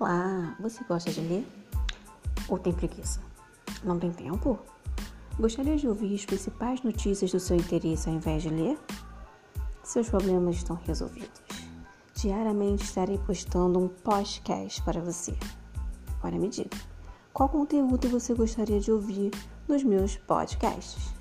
Olá, você gosta de ler? Ou tem preguiça? Não tem tempo? Gostaria de ouvir as principais notícias do seu interesse ao invés de ler? Seus problemas estão resolvidos. Diariamente estarei postando um podcast para você. Agora me diga, qual conteúdo você gostaria de ouvir nos meus podcasts?